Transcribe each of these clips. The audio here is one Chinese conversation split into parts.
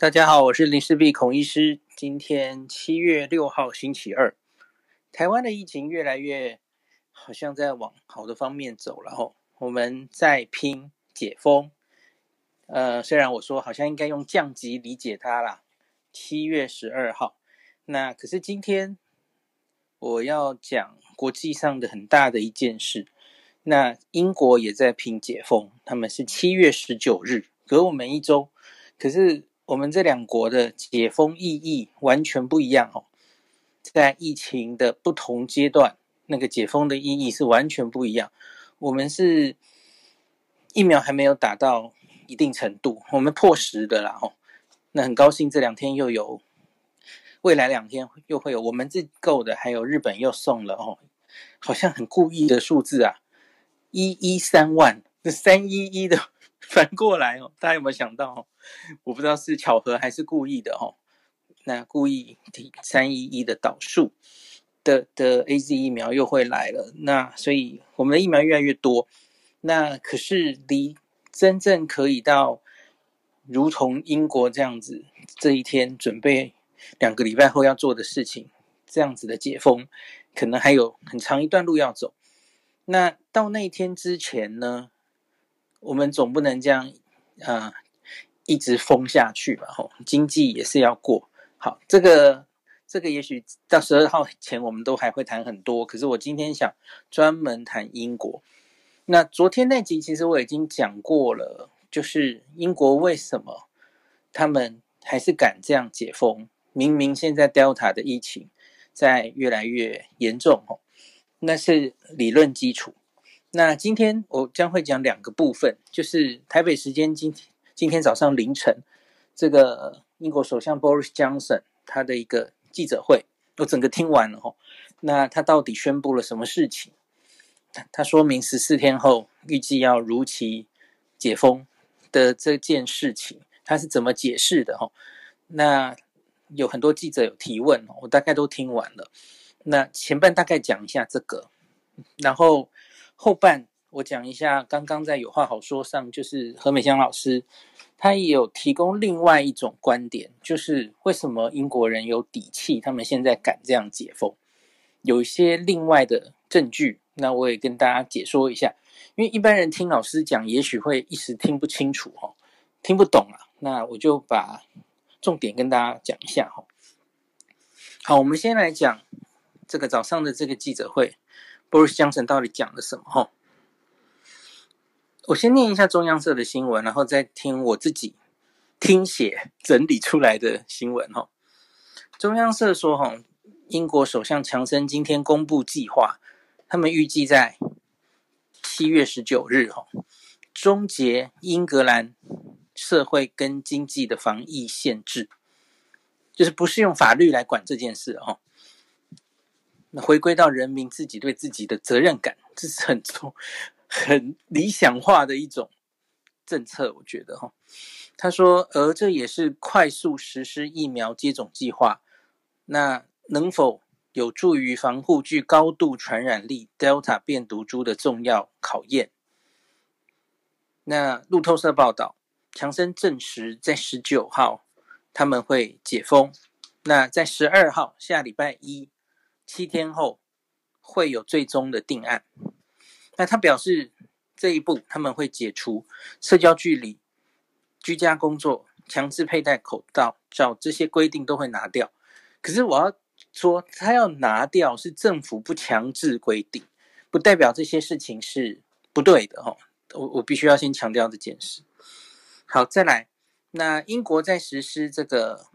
大家好，我是林氏璧孔医师。今天七月六号，星期二，台湾的疫情越来越好像在往好的方面走了吼。我们在拼解封，呃，虽然我说好像应该用降级理解它啦。七月十二号，那可是今天我要讲国际上的很大的一件事。那英国也在拼解封，他们是七月十九日，隔我们一周，可是。我们这两国的解封意义完全不一样哦，在疫情的不同阶段，那个解封的意义是完全不一样。我们是疫苗还没有打到一定程度，我们破十的啦哦。那很高兴这两天又有，未来两天又会有我们自购的，还有日本又送了哦，好像很故意的数字啊，一一三万，这三一一的。反过来哦，大家有没有想到？我不知道是巧合还是故意的哦。那故意提三一一的导数的的 AZ 疫苗又会来了。那所以我们的疫苗越来越多。那可是离真正可以到如同英国这样子，这一天准备两个礼拜后要做的事情，这样子的解封，可能还有很长一段路要走。那到那一天之前呢？我们总不能这样，啊、呃，一直封下去吧？吼，经济也是要过。好，这个这个也许到十二号前我们都还会谈很多。可是我今天想专门谈英国。那昨天那集其实我已经讲过了，就是英国为什么他们还是敢这样解封？明明现在 Delta 的疫情在越来越严重，吼，那是理论基础。那今天我将会讲两个部分，就是台北时间今天今天早上凌晨，这个英国首相 Boris Johnson 他的一个记者会，我整个听完了吼。那他到底宣布了什么事情？他说明十四天后预计要如期解封的这件事情，他是怎么解释的吼？那有很多记者有提问，我大概都听完了。那前半大概讲一下这个，然后。后半我讲一下，刚刚在有话好说上，就是何美香老师，他也有提供另外一种观点，就是为什么英国人有底气，他们现在敢这样解封，有一些另外的证据，那我也跟大家解说一下，因为一般人听老师讲，也许会一时听不清楚哈，听不懂啊，那我就把重点跟大家讲一下哈。好，我们先来讲这个早上的这个记者会。Boris Johnson 到底讲了什么？哈，我先念一下中央社的新闻，然后再听我自己听写整理出来的新闻。哈，中央社说，哈，英国首相强生今天公布计划，他们预计在七月十九日，哈，终结英格兰社会跟经济的防疫限制，就是不是用法律来管这件事，哈。那回归到人民自己对自己的责任感，这是很重、很理想化的一种政策，我觉得哈。他说，而这也是快速实施疫苗接种计划，那能否有助于防护具高度传染力 Delta 变毒株的重要考验。那路透社报道，强生证实在十九号他们会解封，那在十二号下礼拜一。七天后会有最终的定案。那他表示，这一步他们会解除社交距离、居家工作、强制佩戴口罩照这些规定都会拿掉。可是我要说，他要拿掉是政府不强制规定，不代表这些事情是不对的哦。我我必须要先强调这件事。好，再来，那英国在实施这个，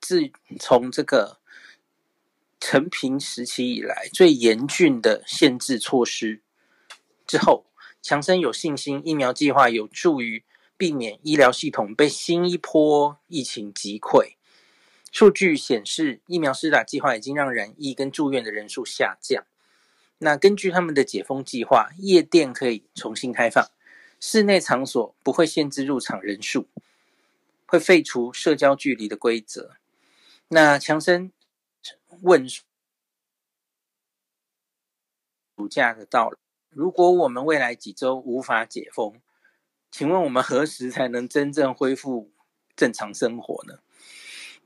自从这个。承平时期以来最严峻的限制措施之后，强生有信心，疫苗计划有助于避免医疗系统被新一波疫情击溃。数据显示，疫苗施打计划已经让染疫跟住院的人数下降。那根据他们的解封计划，夜店可以重新开放，室内场所不会限制入场人数，会废除社交距离的规则。那强生。问暑假的到来，如果我们未来几周无法解封，请问我们何时才能真正恢复正常生活呢？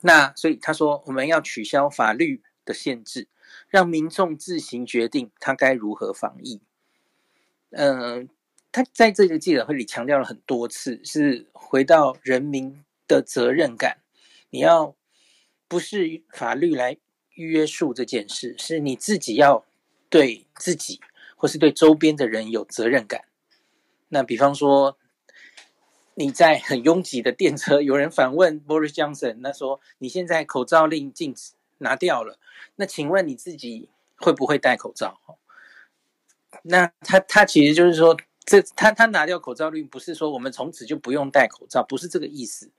那所以他说，我们要取消法律的限制，让民众自行决定他该如何防疫。嗯、他在这个记者会里强调了很多次，是回到人民的责任感。你要不是法律来约束这件事，是你自己要对自己或是对周边的人有责任感。那比方说，你在很拥挤的电车，有人反问 Boris Johnson，那说你现在口罩令禁止拿掉了，那请问你自己会不会戴口罩？那他他其实就是说，这他他拿掉口罩令，不是说我们从此就不用戴口罩，不是这个意思。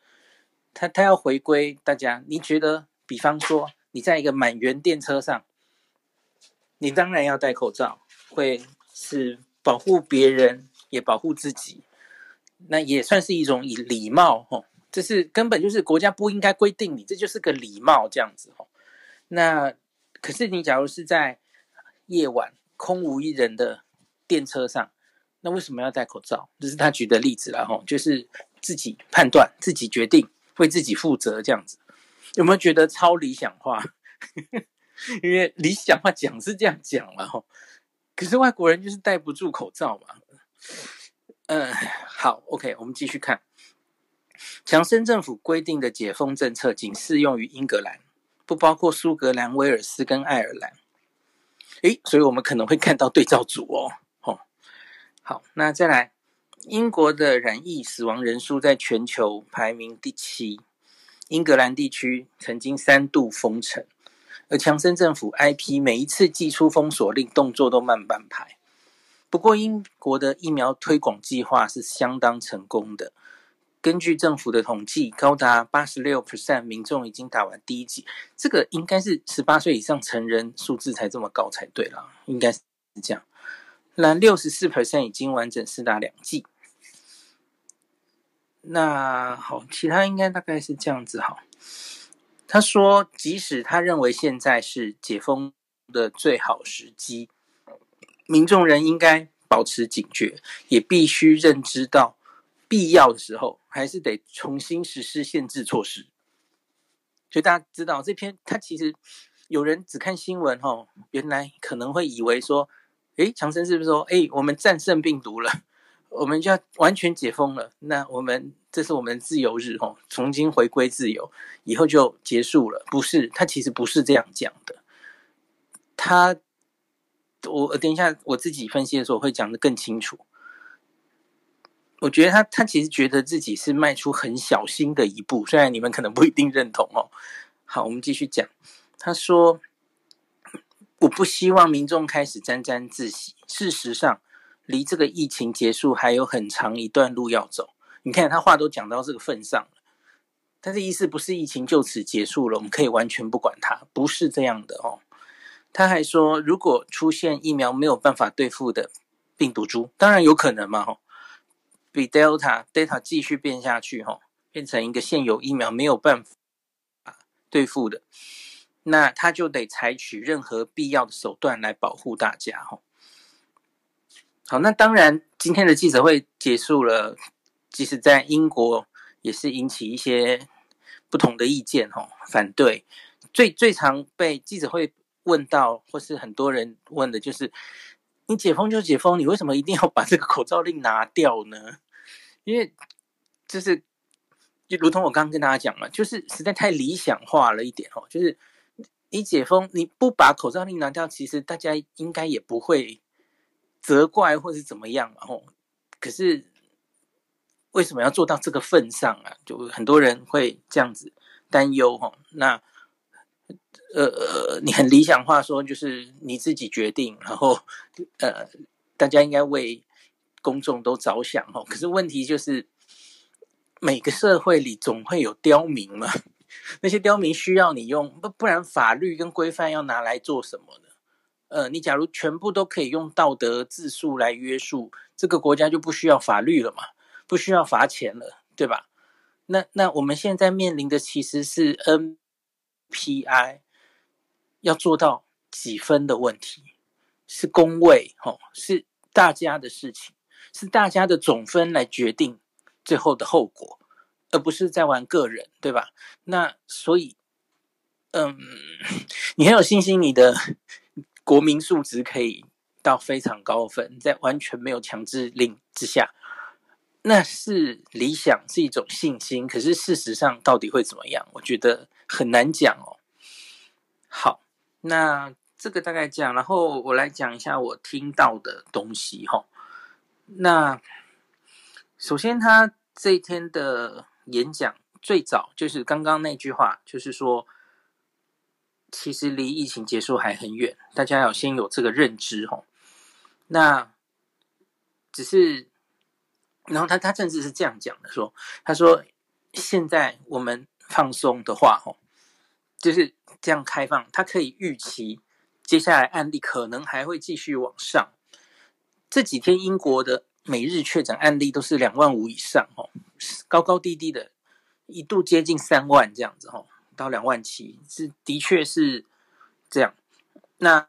他他要回归大家，你觉得，比方说你在一个满员电车上，你当然要戴口罩，会是保护别人。也保护自己，那也算是一种以礼貌吼，这是根本就是国家不应该规定你，这就是个礼貌这样子吼。那可是你假如是在夜晚空无一人的电车上，那为什么要戴口罩？这是他举的例子了吼，就是自己判断、自己决定、为自己负责这样子。有没有觉得超理想化？因为理想化讲是这样讲了吼，可是外国人就是戴不住口罩嘛。嗯，好，OK，我们继续看。强生政府规定的解封政策仅适用于英格兰，不包括苏格兰、威尔斯跟爱尔兰。诶，所以我们可能会看到对照组哦。哦，好，那再来，英国的染疫死亡人数在全球排名第七，英格兰地区曾经三度封城，而强生政府 IP 每一次寄出封锁令，动作都慢半拍。不过，英国的疫苗推广计划是相当成功的。根据政府的统计，高达八十六 percent 民众已经打完第一剂。这个应该是十八岁以上成人数字才这么高才对啦，应该是这样。那六十四 percent 已经完整四打两剂。那好，其他应该大概是这样子。好，他说，即使他认为现在是解封的最好时机。民众人应该保持警觉，也必须认知到必要的时候还是得重新实施限制措施。所以大家知道这篇，他其实有人只看新闻哈，原来可能会以为说，诶，强生是不是说，诶，我们战胜病毒了，我们就要完全解封了？那我们这是我们自由日哦，重新回归自由，以后就结束了？不是，他其实不是这样讲的，他。我等一下，我自己分析的时候会讲得更清楚。我觉得他他其实觉得自己是迈出很小心的一步，虽然你们可能不一定认同哦。好，我们继续讲。他说：“我不希望民众开始沾沾自喜。事实上，离这个疫情结束还有很长一段路要走。你看他话都讲到这个份上了，但是意思不是疫情就此结束了，我们可以完全不管它，不是这样的哦。”他还说，如果出现疫苗没有办法对付的病毒株，当然有可能嘛，吼，比 Delta、Delta 继续变下去，吼，变成一个现有疫苗没有办法对付的，那他就得采取任何必要的手段来保护大家，吼。好，那当然，今天的记者会结束了，即使在英国也是引起一些不同的意见，哦，反对，最最常被记者会。问到，或是很多人问的，就是你解封就解封，你为什么一定要把这个口罩令拿掉呢？因为就是就如同我刚刚跟大家讲了，就是实在太理想化了一点哦。就是你解封，你不把口罩令拿掉，其实大家应该也不会责怪或是怎么样嘛。吼，可是为什么要做到这个份上啊？就很多人会这样子担忧吼。那呃呃，你很理想化说，就是你自己决定，然后呃，大家应该为公众都着想哦。可是问题就是，每个社会里总会有刁民嘛，那些刁民需要你用，不不然法律跟规范要拿来做什么呢？呃，你假如全部都可以用道德自述来约束，这个国家就不需要法律了嘛，不需要罚钱了，对吧？那那我们现在面临的其实是 NPI。要做到几分的问题，是公位吼，是大家的事情，是大家的总分来决定最后的后果。而不是在玩个人，对吧？那所以，嗯，你很有信心，你的国民素质可以到非常高分，在完全没有强制令之下，那是理想，是一种信心。可是事实上到底会怎么样？我觉得很难讲哦。好，那这个大概这样，然后我来讲一下我听到的东西哈。那首先他这一天的。演讲最早就是刚刚那句话，就是说，其实离疫情结束还很远，大家要先有这个认知吼。那只是，然后他他甚至是这样讲的，说，他说现在我们放松的话吼，就是这样开放，他可以预期接下来案例可能还会继续往上。这几天英国的。每日确诊案例都是两万五以上，哦，高高低低的，一度接近三万这样子，哦，到两万七，是的确是这样。那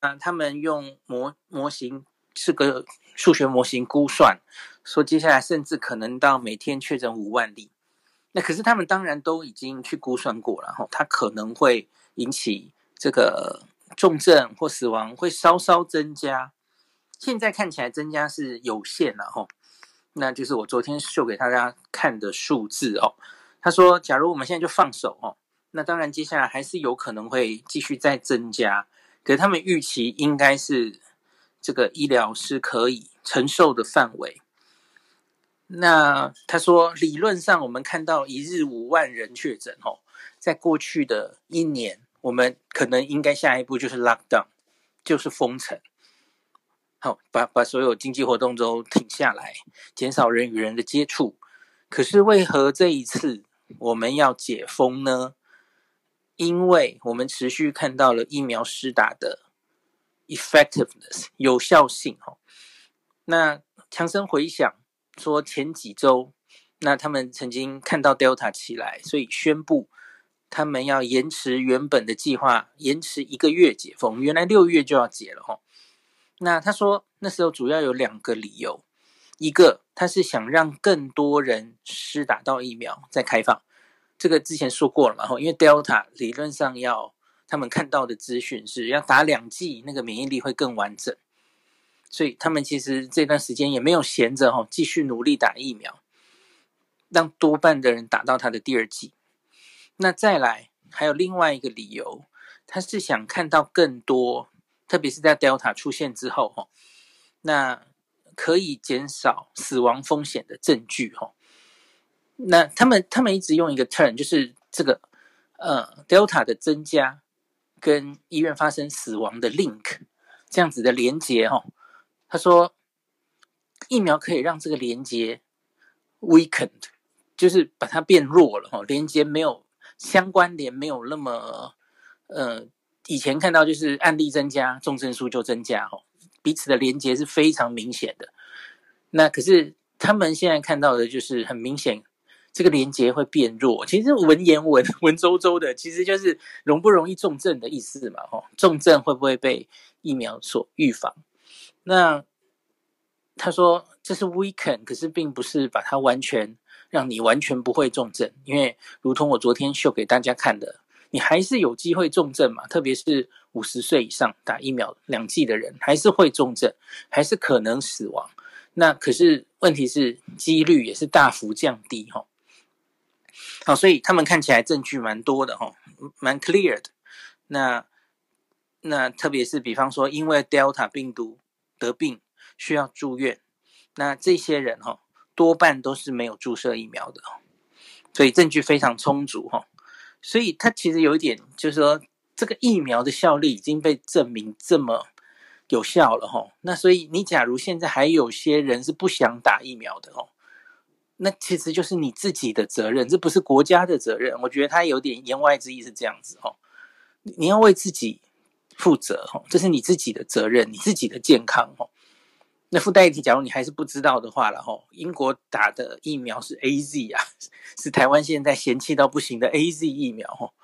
那他们用模模型是个数学模型估算，说接下来甚至可能到每天确诊五万例。那可是他们当然都已经去估算过了，哈，它可能会引起这个重症或死亡会稍稍增加。现在看起来增加是有限了吼，那就是我昨天秀给大家看的数字哦。他说，假如我们现在就放手哦，那当然接下来还是有可能会继续再增加，可是他们预期应该是这个医疗是可以承受的范围。那他说，理论上我们看到一日五万人确诊哦，在过去的一年，我们可能应该下一步就是 lockdown，就是封城。好，把把所有经济活动都停下来，减少人与人的接触。可是为何这一次我们要解封呢？因为我们持续看到了疫苗施打的 effectiveness 有效性。哈，那强生回想说，前几周，那他们曾经看到 Delta 起来，所以宣布他们要延迟原本的计划，延迟一个月解封。原来六月就要解了，哈。那他说，那时候主要有两个理由，一个他是想让更多人施打到疫苗再开放，这个之前说过了嘛，因为 Delta 理论上要他们看到的资讯是要打两剂，那个免疫力会更完整，所以他们其实这段时间也没有闲着哈，继续努力打疫苗，让多半的人打到他的第二剂。那再来还有另外一个理由，他是想看到更多。特别是在 Delta 出现之后，哈，那可以减少死亡风险的证据，哈。那他们他们一直用一个 turn，就是这个呃 Delta 的增加跟医院发生死亡的 link 这样子的连接，哈。他说疫苗可以让这个连接 weakened，就是把它变弱了，哈，连接没有相关联，没有那么呃。以前看到就是案例增加，重症数就增加，吼，彼此的连接是非常明显的。那可是他们现在看到的就是很明显，这个连接会变弱。其实文言文文绉绉的，其实就是容不容易重症的意思嘛，吼，重症会不会被疫苗所预防？那他说这是 weaken，可是并不是把它完全让你完全不会重症，因为如同我昨天秀给大家看的。你还是有机会重症嘛？特别是五十岁以上打疫苗两剂的人，还是会重症，还是可能死亡。那可是问题是几率也是大幅降低哈。好，所以他们看起来证据蛮多的哈，蛮 clear 的。那那特别是比方说，因为 Delta 病毒得病需要住院，那这些人哈多半都是没有注射疫苗的，所以证据非常充足哈。所以它其实有一点，就是说这个疫苗的效力已经被证明这么有效了吼。那所以你假如现在还有些人是不想打疫苗的哦，那其实就是你自己的责任，这不是国家的责任。我觉得他有点言外之意是这样子吼，你要为自己负责吼，这是你自己的责任，你自己的健康吼。那附带一提，假如你还是不知道的话了吼，英国打的疫苗是 AZ 啊，是台湾现在嫌弃到不行的 AZ 疫苗吼，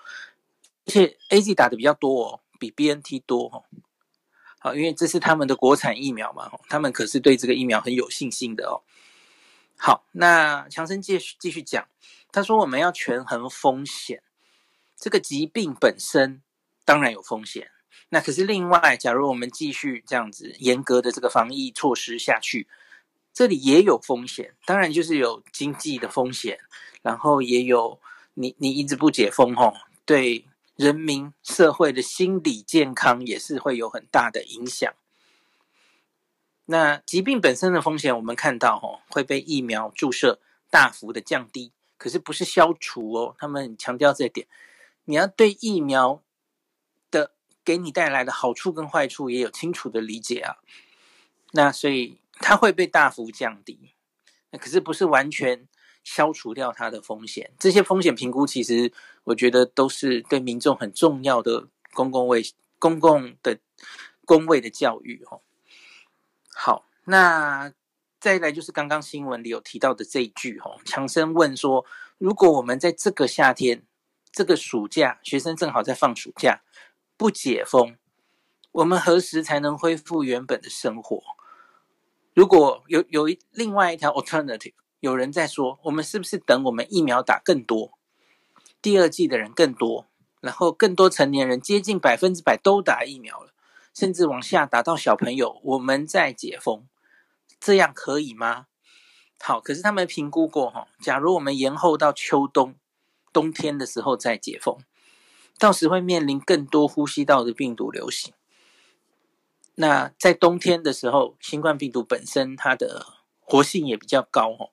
而且 AZ 打的比较多哦，比 BNT 多哦。好，因为这是他们的国产疫苗嘛，他们可是对这个疫苗很有信心的哦。好，那强生继续继续讲，他说我们要权衡风险，这个疾病本身当然有风险，那可是另外，假如我们继续这样子严格的这个防疫措施下去，这里也有风险，当然就是有经济的风险，然后也有你你一直不解封吼，对。人民社会的心理健康也是会有很大的影响。那疾病本身的风险，我们看到哦，会被疫苗注射大幅的降低，可是不是消除哦。他们强调这一点，你要对疫苗的给你带来的好处跟坏处也有清楚的理解啊。那所以它会被大幅降低，那可是不是完全。消除掉它的风险，这些风险评估其实我觉得都是对民众很重要的公共卫公共的公卫的教育哦。好，那再来就是刚刚新闻里有提到的这一句哦，强生问说，如果我们在这个夏天、这个暑假，学生正好在放暑假，不解封，我们何时才能恢复原本的生活？如果有有一另外一条 alternative。有人在说，我们是不是等我们疫苗打更多，第二季的人更多，然后更多成年人接近百分之百都打疫苗了，甚至往下打到小朋友，我们再解封，这样可以吗？好，可是他们评估过哈，假如我们延后到秋冬，冬天的时候再解封，到时会面临更多呼吸道的病毒流行。那在冬天的时候，新冠病毒本身它的活性也比较高哦。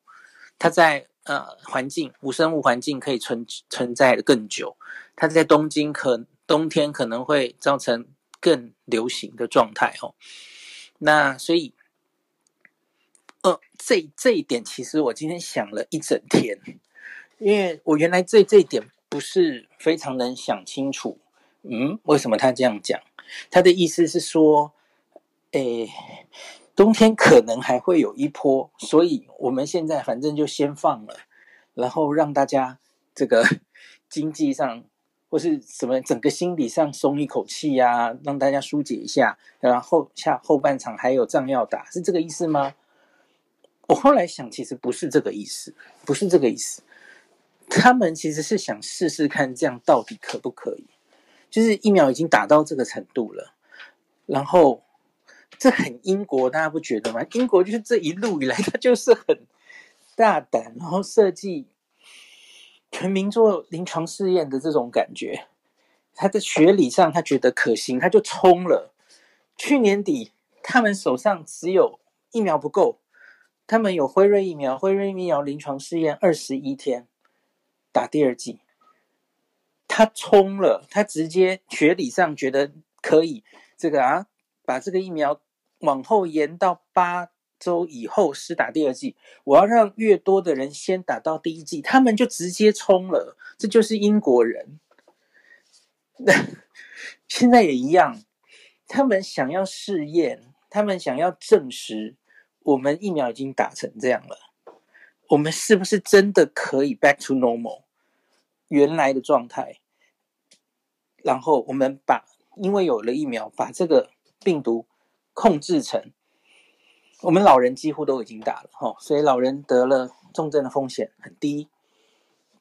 它在呃环境无生物环境可以存存在的更久，它在东京可冬天可能会造成更流行的状态哦。那所以，呃，这这一点其实我今天想了一整天，因为我原来这这一点不是非常能想清楚。嗯，为什么他这样讲？他的意思是说，诶。冬天可能还会有一波，所以我们现在反正就先放了，然后让大家这个 经济上或是什么整个心理上松一口气呀、啊，让大家疏解一下，然后下后半场还有仗要打，是这个意思吗？我后来想，其实不是这个意思，不是这个意思。他们其实是想试试看，这样到底可不可以？就是疫苗已经打到这个程度了，然后。这很英国，大家不觉得吗？英国就是这一路以来，他就是很大胆，然后设计全民做临床试验的这种感觉。他在学理上他觉得可行，他就冲了。去年底他们手上只有疫苗不够，他们有辉瑞疫苗，辉瑞疫苗临床试验二十一天打第二剂，他冲了，他直接学理上觉得可以，这个啊，把这个疫苗。往后延到八周以后施打第二剂，我要让越多的人先打到第一剂，他们就直接冲了。这就是英国人，那 现在也一样，他们想要试验，他们想要证实我们疫苗已经打成这样了，我们是不是真的可以 back to normal 原来的状态？然后我们把因为有了疫苗，把这个病毒。控制成，我们老人几乎都已经打了哈，所以老人得了重症的风险很低。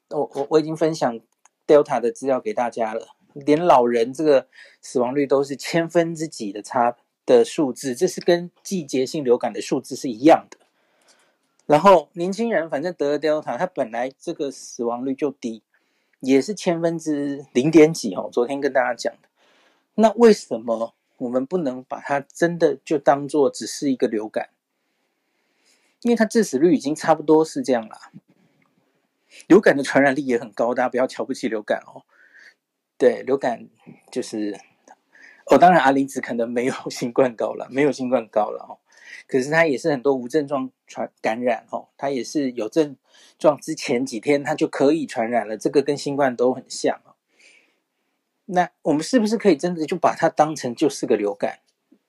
我我我已经分享 Delta 的资料给大家了，连老人这个死亡率都是千分之几的差的数字，这是跟季节性流感的数字是一样的。然后年轻人反正得了 Delta，他本来这个死亡率就低，也是千分之零点几哦。昨天跟大家讲的，那为什么？我们不能把它真的就当做只是一个流感，因为它致死率已经差不多是这样了。流感的传染力也很高，大家不要瞧不起流感哦。对，流感就是哦，当然阿离子可能没有 新冠高了，没有新冠高了哦。可是它也是很多无症状传感染哦，它也是有症状之前几天它就可以传染了，这个跟新冠都很像。那我们是不是可以真的就把它当成就是个流感？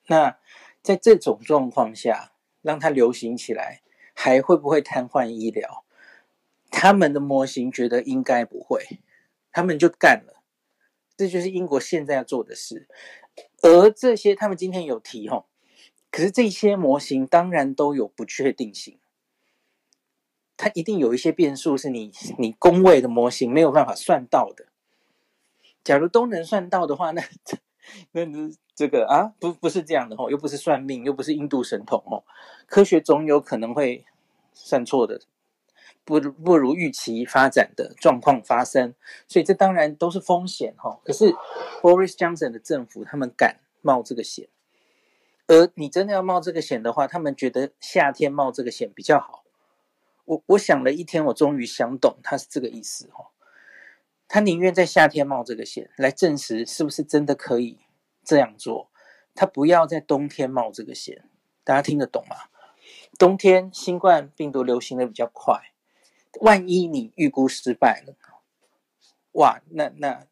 那在这种状况下，让它流行起来，还会不会瘫痪医疗？他们的模型觉得应该不会，他们就干了。这就是英国现在要做的事。而这些他们今天有提吼，可是这些模型当然都有不确定性。它一定有一些变数是你你工位的模型没有办法算到的。假如都能算到的话，那那这个啊，不不是这样的哦，又不是算命，又不是印度神童哦，科学总有可能会算错的。不不如预期发展的状况发生，所以这当然都是风险哈。可是 Boris Johnson 的政府他们敢冒这个险，而你真的要冒这个险的话，他们觉得夏天冒这个险比较好。我我想了一天，我终于想懂他是这个意思哈。他宁愿在夏天冒这个险，来证实是不是真的可以这样做，他不要在冬天冒这个险。大家听得懂吗？冬天新冠病毒流行的比较快。万一你预估失败了，哇，那那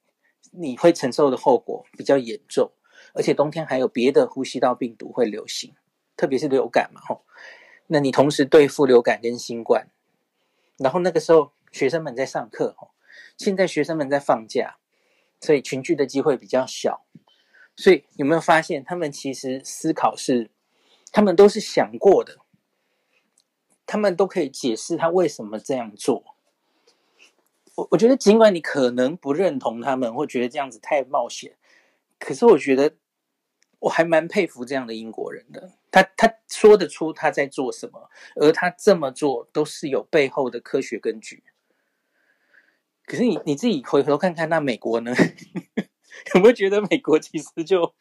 你会承受的后果比较严重，而且冬天还有别的呼吸道病毒会流行，特别是流感嘛，吼，那你同时对付流感跟新冠，然后那个时候学生们在上课，吼，现在学生们在放假，所以群聚的机会比较小，所以有没有发现他们其实思考是，他们都是想过的。他们都可以解释他为什么这样做。我我觉得，尽管你可能不认同他们，或觉得这样子太冒险，可是我觉得我还蛮佩服这样的英国人的。他他说得出他在做什么，而他这么做都是有背后的科学根据。可是你你自己回头看看，那美国呢？有没有觉得美国其实就，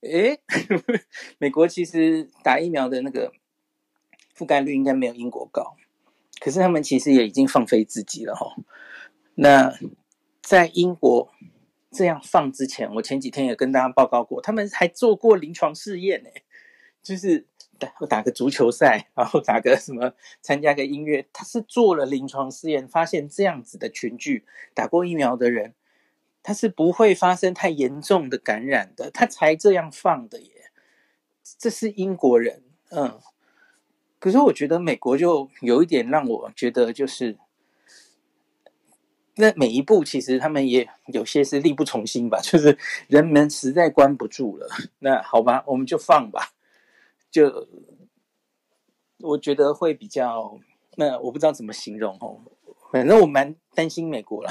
诶，美国其实打疫苗的那个。覆盖率应该没有英国高，可是他们其实也已经放飞自己了哈。那在英国这样放之前，我前几天也跟大家报告过，他们还做过临床试验呢，就是打 打个足球赛，然后打个什么，参加个音乐，他是做了临床试验，发现这样子的群聚打过疫苗的人，他是不会发生太严重的感染的，他才这样放的耶。这是英国人，嗯。可是我觉得美国就有一点让我觉得就是，那每一步其实他们也有些是力不从心吧，就是人们实在关不住了。那好吧，我们就放吧。就我觉得会比较，那我不知道怎么形容哦。反正我蛮担心美国了。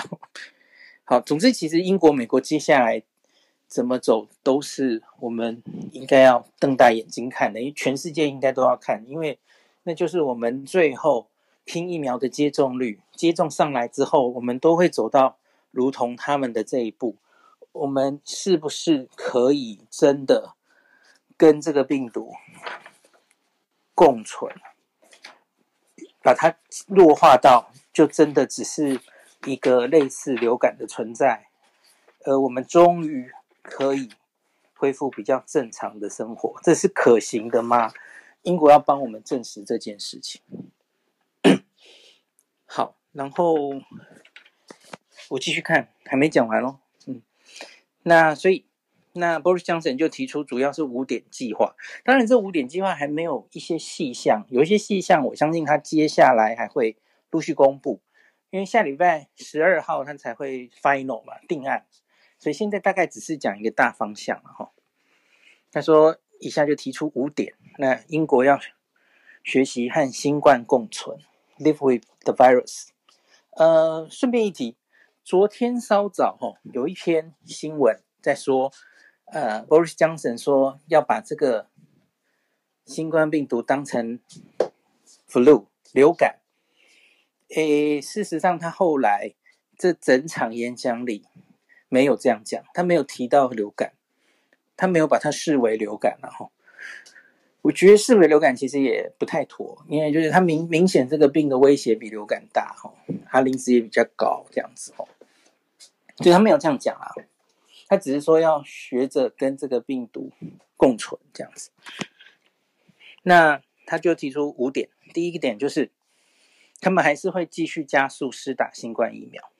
好，总之其实英国、美国接下来怎么走都是我们应该要瞪大眼睛看的，因为全世界应该都要看，因为。那就是我们最后拼疫苗的接种率，接种上来之后，我们都会走到如同他们的这一步。我们是不是可以真的跟这个病毒共存，把它弱化到就真的只是一个类似流感的存在，而我们终于可以恢复比较正常的生活，这是可行的吗？英国要帮我们证实这件事情。好，然后我继续看，还没讲完哦。嗯，那所以那 Boris Johnson 就提出主要是五点计划。当然，这五点计划还没有一些细项，有一些细项，我相信他接下来还会陆续公布，因为下礼拜十二号他才会 final 嘛，定案。所以现在大概只是讲一个大方向了哈。他说。以下就提出五点，那英国要学习和新冠共存，live with the virus。呃，顺便一提，昨天稍早哈、哦，有一篇新闻在说，呃，Boris Johnson 说要把这个新冠病毒当成 flu 流感。诶，事实上他后来这整场演讲里没有这样讲，他没有提到流感。他没有把它视为流感，然后我觉得视为流感其实也不太妥，因为就是它明明显这个病的威胁比流感大哈，它临死也比较高这样子哦，所以他没有这样讲啊，他只是说要学着跟这个病毒共存这样子。那他就提出五点，第一个点就是他们还是会继续加速施打新冠疫苗。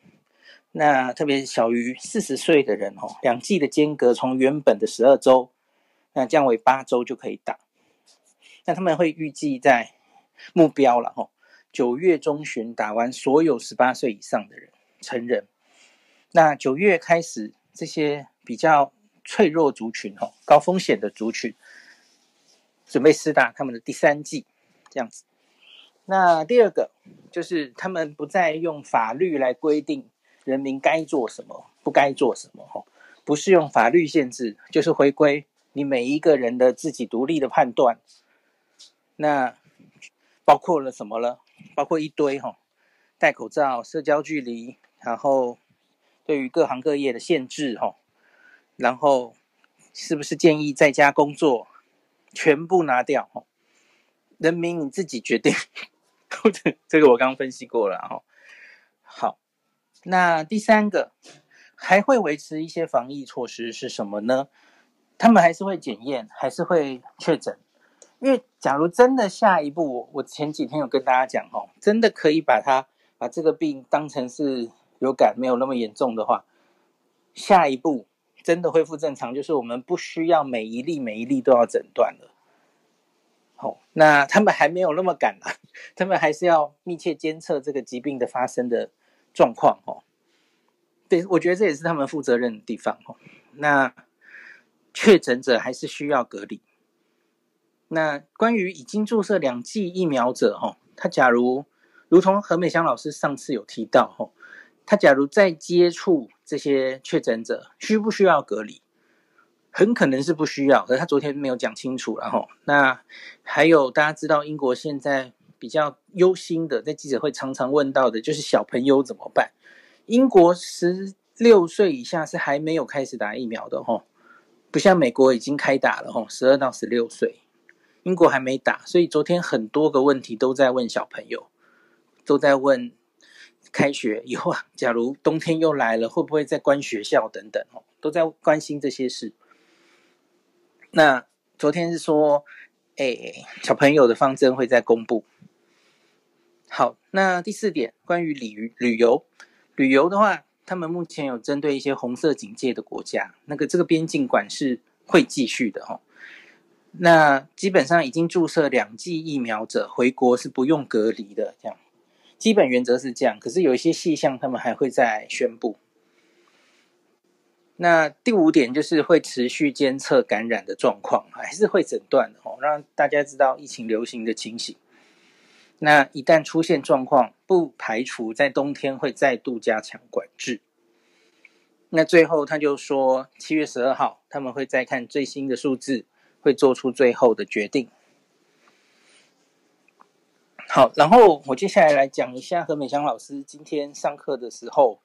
那特别小于四十岁的人哦，两剂的间隔从原本的十二周，那降为八周就可以打。那他们会预计在目标了哦，九月中旬打完所有十八岁以上的人成人。那九月开始，这些比较脆弱族群哦，高风险的族群，准备施打他们的第三剂，这样子。那第二个就是他们不再用法律来规定人民该做什么，不该做什么，哈，不是用法律限制，就是回归你每一个人的自己独立的判断。那包括了什么了？包括一堆哈，戴口罩、社交距离，然后对于各行各业的限制哈，然后是不是建议在家工作？全部拿掉哈，人民你自己决定。这个我刚分析过了哈。好，那第三个还会维持一些防疫措施是什么呢？他们还是会检验，还是会确诊。因为假如真的下一步，我前几天有跟大家讲哦，真的可以把它把这个病当成是流感，没有那么严重的话，下一步。真的恢复正常，就是我们不需要每一例每一例都要诊断了。好，那他们还没有那么赶啊，他们还是要密切监测这个疾病的发生的状况。哦，对，我觉得这也是他们负责任的地方。哦，那确诊者还是需要隔离。那关于已经注射两剂疫苗者，哈，他假如如同何美香老师上次有提到，哈。他假如再接触这些确诊者，需不需要隔离？很可能是不需要，可是他昨天没有讲清楚。然后，那还有大家知道，英国现在比较忧心的，在记者会常常问到的，就是小朋友怎么办？英国十六岁以下是还没有开始打疫苗的，吼，不像美国已经开打了，吼，十二到十六岁，英国还没打，所以昨天很多个问题都在问小朋友，都在问。开学以后啊，假如冬天又来了，会不会再关学校等等哦，都在关心这些事。那昨天是说，哎，小朋友的方针会再公布。好，那第四点，关于旅旅游，旅游的话，他们目前有针对一些红色警戒的国家，那个这个边境管是会继续的哦。那基本上已经注射两剂疫苗者回国是不用隔离的，这样。基本原则是这样，可是有一些细项，他们还会再宣布。那第五点就是会持续监测感染的状况，还是会诊断的哦，让大家知道疫情流行的情形。那一旦出现状况，不排除在冬天会再度加强管制。那最后他就说，七月十二号他们会再看最新的数字，会做出最后的决定。好，然后我接下来来讲一下何美香老师今天上课的时候，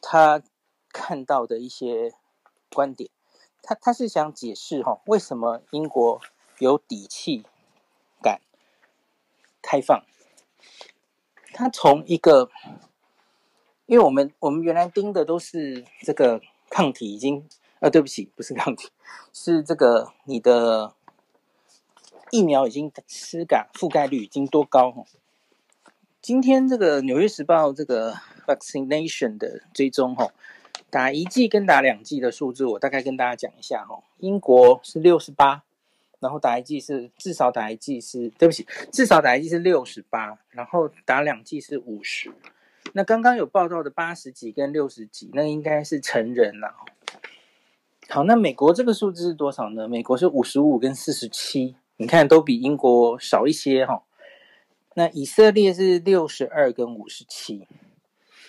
他看到的一些观点。他他是想解释哈，为什么英国有底气敢开放？他从一个，因为我们我们原来盯的都是这个抗体已经，呃，对不起，不是抗体，是这个你的。疫苗已经施感覆盖率已经多高？今天这个《纽约时报》这个 vaccination 的追踪哈，打一剂跟打两剂的数字，我大概跟大家讲一下哈。英国是六十八，然后打一剂是至少打一剂是，对不起，至少打一剂是六十八，然后打两剂是五十。那刚刚有报道的八十几跟六十几，那应该是成人了。好，那美国这个数字是多少呢？美国是五十五跟四十七。你看，都比英国少一些哈。那以色列是六十二跟五十七，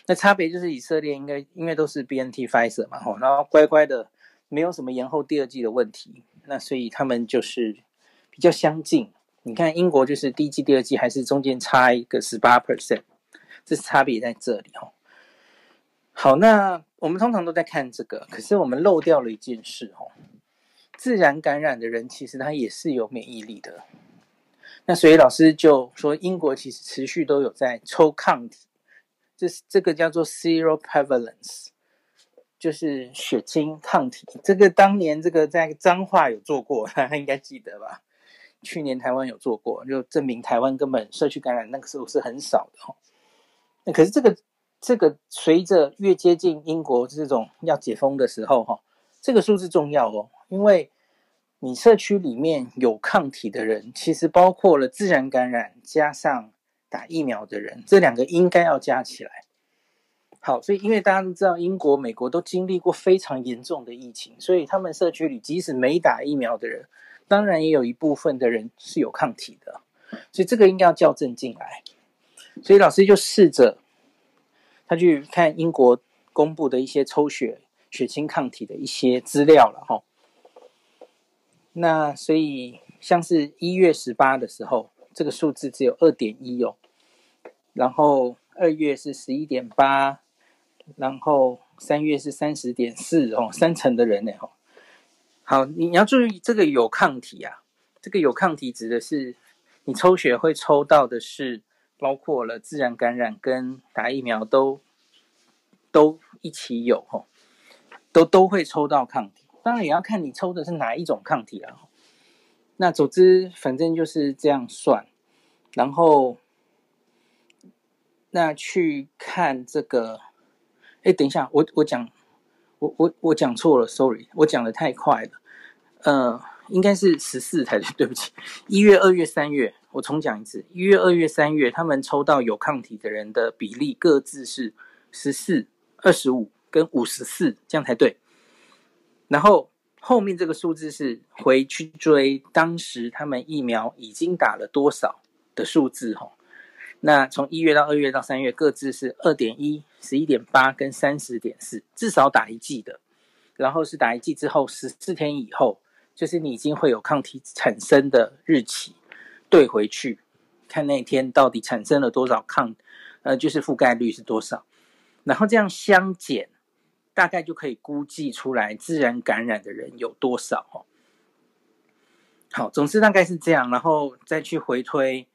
那差别就是以色列应该因为都是 BNT Pfizer 嘛哈，然后乖乖的没有什么延后第二季的问题，那所以他们就是比较相近。你看英国就是第一季、第二季还是中间差一个十八 percent，这差别在这里哈。好，那我们通常都在看这个，可是我们漏掉了一件事哦。自然感染的人，其实他也是有免疫力的。那所以老师就说，英国其实持续都有在抽抗体，这是这个叫做 seroprevalence，就是血清抗体。这个当年这个在彰化有做过，大家应该记得吧？去年台湾有做过，就证明台湾根本社区感染那个时候是很少的哈。那可是这个这个随着越接近英国这种要解封的时候哈，这个数字重要哦。因为你社区里面有抗体的人，其实包括了自然感染加上打疫苗的人，这两个应该要加起来。好，所以因为大家都知道，英国、美国都经历过非常严重的疫情，所以他们社区里即使没打疫苗的人，当然也有一部分的人是有抗体的。所以这个应该要校正进来。所以老师就试着他去看英国公布的一些抽血血清抗体的一些资料了哈。那所以像是一月十八的时候，这个数字只有二点一哦，然后二月是十一点八，然后三月是三十点四哦，三成的人呢哈。好，你要注意这个有抗体啊，这个有抗体指的是你抽血会抽到的是包括了自然感染跟打疫苗都都一起有吼，都都会抽到抗体。当然也要看你抽的是哪一种抗体啊。那总之反正就是这样算，然后那去看这个，哎，等一下，我我讲。我我我讲错了，sorry，我讲的太快了，呃，应该是十四才对，对不起。一月、二月、三月，我重讲一次。一月、二月、三月，他们抽到有抗体的人的比例各自是十四、二十五跟五十四，这样才对。然后后面这个数字是回去追当时他们疫苗已经打了多少的数字，哈。那从一月到二月到三月，各自是二点一、十一点八跟三十点四，至少打一剂的。然后是打一剂之后十四天以后，就是你已经会有抗体产生的日期，对回去看那天到底产生了多少抗，呃，就是覆盖率是多少。然后这样相减，大概就可以估计出来自然感染的人有多少哦。好，总之大概是这样，然后再去回推。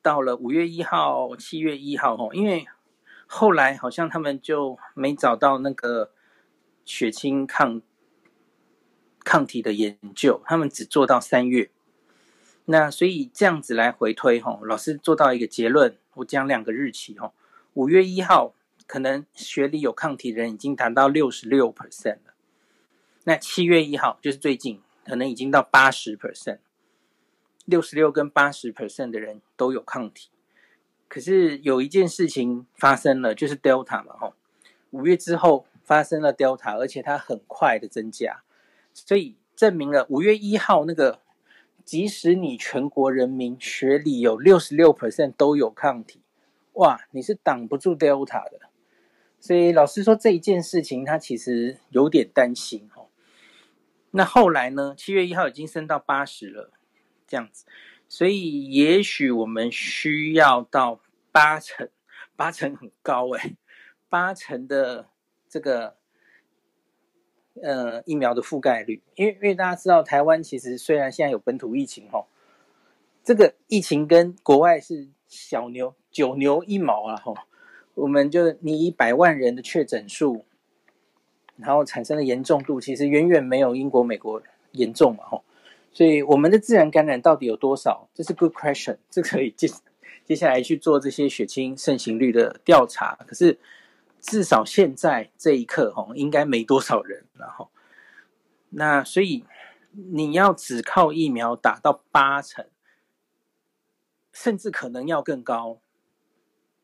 到了五月一号、七月一号，吼，因为后来好像他们就没找到那个血清抗抗体的研究，他们只做到三月。那所以这样子来回推，吼，老师做到一个结论，我讲两个日期，吼，五月一号可能血里有抗体的人已经达到六十六 percent 了，那七月一号就是最近，可能已经到八十 percent。六十六跟八十 percent 的人都有抗体，可是有一件事情发生了，就是 Delta 嘛，吼，五月之后发生了 Delta，而且它很快的增加，所以证明了五月一号那个，即使你全国人民血里有六十六 percent 都有抗体，哇，你是挡不住 Delta 的，所以老师说这一件事情他其实有点担心，吼，那后来呢，七月一号已经升到八十了。这样子，所以也许我们需要到八成，八成很高诶，八成的这个呃疫苗的覆盖率，因为因为大家知道台湾其实虽然现在有本土疫情吼，这个疫情跟国外是小牛九牛一毛啊吼，我们就你以百万人的确诊数，然后产生的严重度其实远远没有英国美国严重嘛吼。所以我们的自然感染到底有多少？这是 good question，这可以接接下来去做这些血清盛行率的调查。可是至少现在这一刻，哈，应该没多少人，然后那所以你要只靠疫苗打到八成，甚至可能要更高，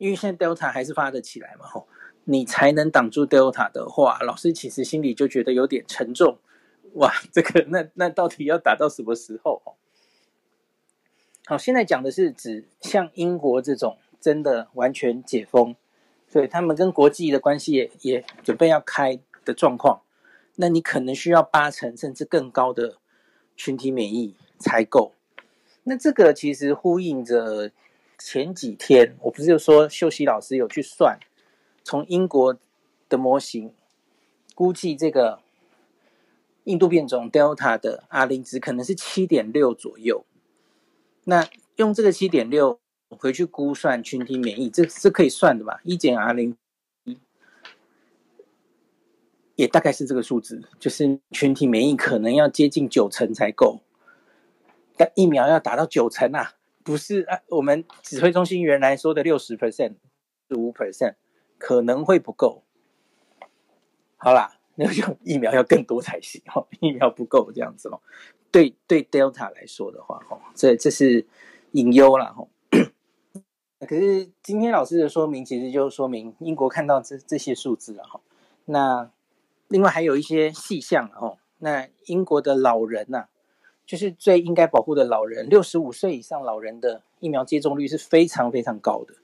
因为现在 Delta 还是发得起来嘛，吼，你才能挡住 Delta 的话，老师其实心里就觉得有点沉重。哇，这个那那到底要打到什么时候？好，现在讲的是指像英国这种真的完全解封，所以他们跟国际的关系也也准备要开的状况，那你可能需要八成甚至更高的群体免疫才够。那这个其实呼应着前几天，我不是就说秀熙老师有去算，从英国的模型估计这个。印度变种 Delta 的 R 零值可能是七点六左右，那用这个七点六回去估算群体免疫，这是可以算的吧？一减 R 零一也大概是这个数字，就是群体免疫可能要接近九成才够，但疫苗要达到九成啊，不是啊？我们指挥中心原来说的六十 percent、十五 percent 可能会不够。好啦。那就疫苗要更多才行哦，疫苗不够这样子哦。对对，Delta 来说的话，哦，这这是隐忧了哈。可是今天老师的说明，其实就说明英国看到这这些数字了哈。那另外还有一些细项哦。那英国的老人呐，就是最应该保护的老人，六十五岁以上老人的疫苗接种率是非常非常高的，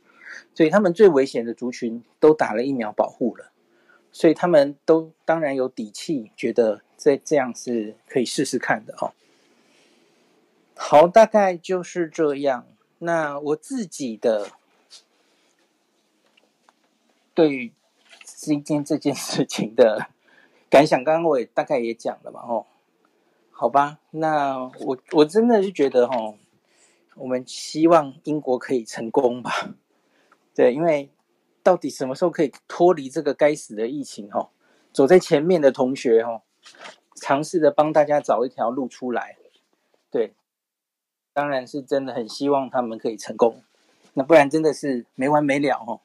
所以他们最危险的族群都打了疫苗保护了，所以他们都当然有底气，觉得这这样是可以试试看的哦。好，大概就是这样。那我自己的对于今天这件事情的感想，刚刚我也大概也讲了嘛，哦。好吧，那我我真的是觉得哈，我们希望英国可以成功吧。对，因为到底什么时候可以脱离这个该死的疫情哈？走在前面的同学哈，尝试着帮大家找一条路出来。对，当然是真的很希望他们可以成功，那不然真的是没完没了哈。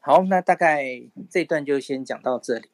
好，那大概这段就先讲到这里。